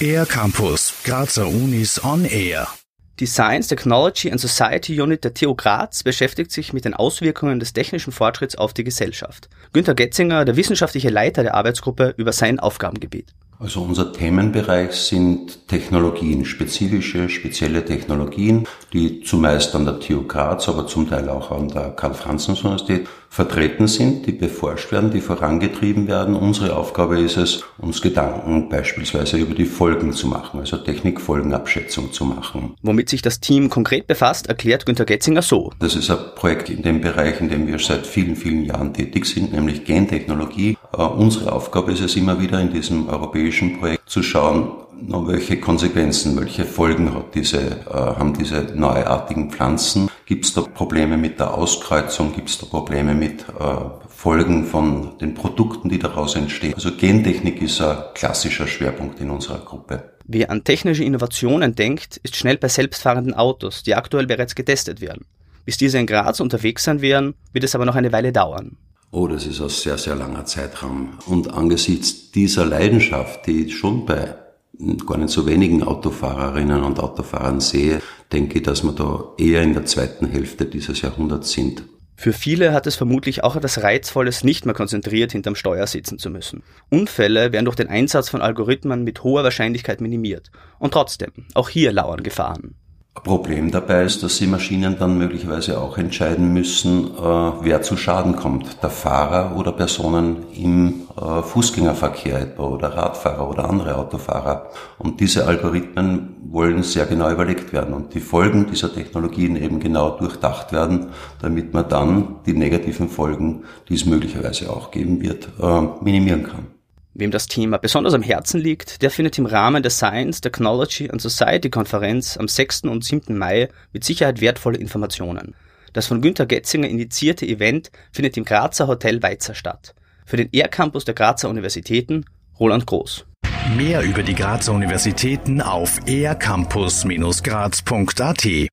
Air Campus, Grazer Unis on Air. Die Science, Technology and Society Unit der TU Graz beschäftigt sich mit den Auswirkungen des technischen Fortschritts auf die Gesellschaft. Günter Getzinger, der wissenschaftliche Leiter der Arbeitsgruppe, über sein Aufgabengebiet. Also unser Themenbereich sind Technologien, spezifische, spezielle Technologien, die zumeist an der TU Graz, aber zum Teil auch an der Karl-Franzens-Universität vertreten sind, die beforscht werden, die vorangetrieben werden. Unsere Aufgabe ist es, uns Gedanken beispielsweise über die Folgen zu machen, also Technikfolgenabschätzung zu machen. Womit sich das Team konkret befasst, erklärt Günter Getzinger so. Das ist ein Projekt in dem Bereich, in dem wir seit vielen, vielen Jahren tätig sind, nämlich Gentechnologie. Unsere Aufgabe ist es immer wieder in diesem europäischen Projekt zu schauen, welche Konsequenzen, welche Folgen hat diese, äh, haben diese neuartigen Pflanzen? Gibt es da Probleme mit der Auskreuzung? Gibt es da Probleme mit äh, Folgen von den Produkten, die daraus entstehen? Also Gentechnik ist ein klassischer Schwerpunkt in unserer Gruppe. Wer an technische Innovationen denkt, ist schnell bei selbstfahrenden Autos, die aktuell bereits getestet werden. Bis diese in Graz unterwegs sein werden, wird es aber noch eine Weile dauern. Oh, das ist ein sehr, sehr langer Zeitraum. Und angesichts dieser Leidenschaft, die schon bei gar nicht so wenigen Autofahrerinnen und Autofahrern sehe, denke ich, dass wir da eher in der zweiten Hälfte dieses Jahrhunderts sind. Für viele hat es vermutlich auch etwas Reizvolles, nicht mehr konzentriert hinterm Steuer sitzen zu müssen. Unfälle werden durch den Einsatz von Algorithmen mit hoher Wahrscheinlichkeit minimiert. Und trotzdem, auch hier lauern Gefahren. Problem dabei ist, dass die Maschinen dann möglicherweise auch entscheiden müssen, äh, wer zu Schaden kommt. Der Fahrer oder Personen im äh, Fußgängerverkehr etwa oder Radfahrer oder andere Autofahrer. Und diese Algorithmen wollen sehr genau überlegt werden und die Folgen dieser Technologien eben genau durchdacht werden, damit man dann die negativen Folgen, die es möglicherweise auch geben wird, äh, minimieren kann. Wem das Thema besonders am Herzen liegt, der findet im Rahmen der Science, Technology and Society Konferenz am 6. und 7. Mai mit Sicherheit wertvolle Informationen. Das von Günter Getzinger indizierte Event findet im Grazer Hotel Weizer statt. Für den ER-Campus der Grazer Universitäten Roland Groß. Mehr über die Grazer Universitäten auf ercampus-graz.at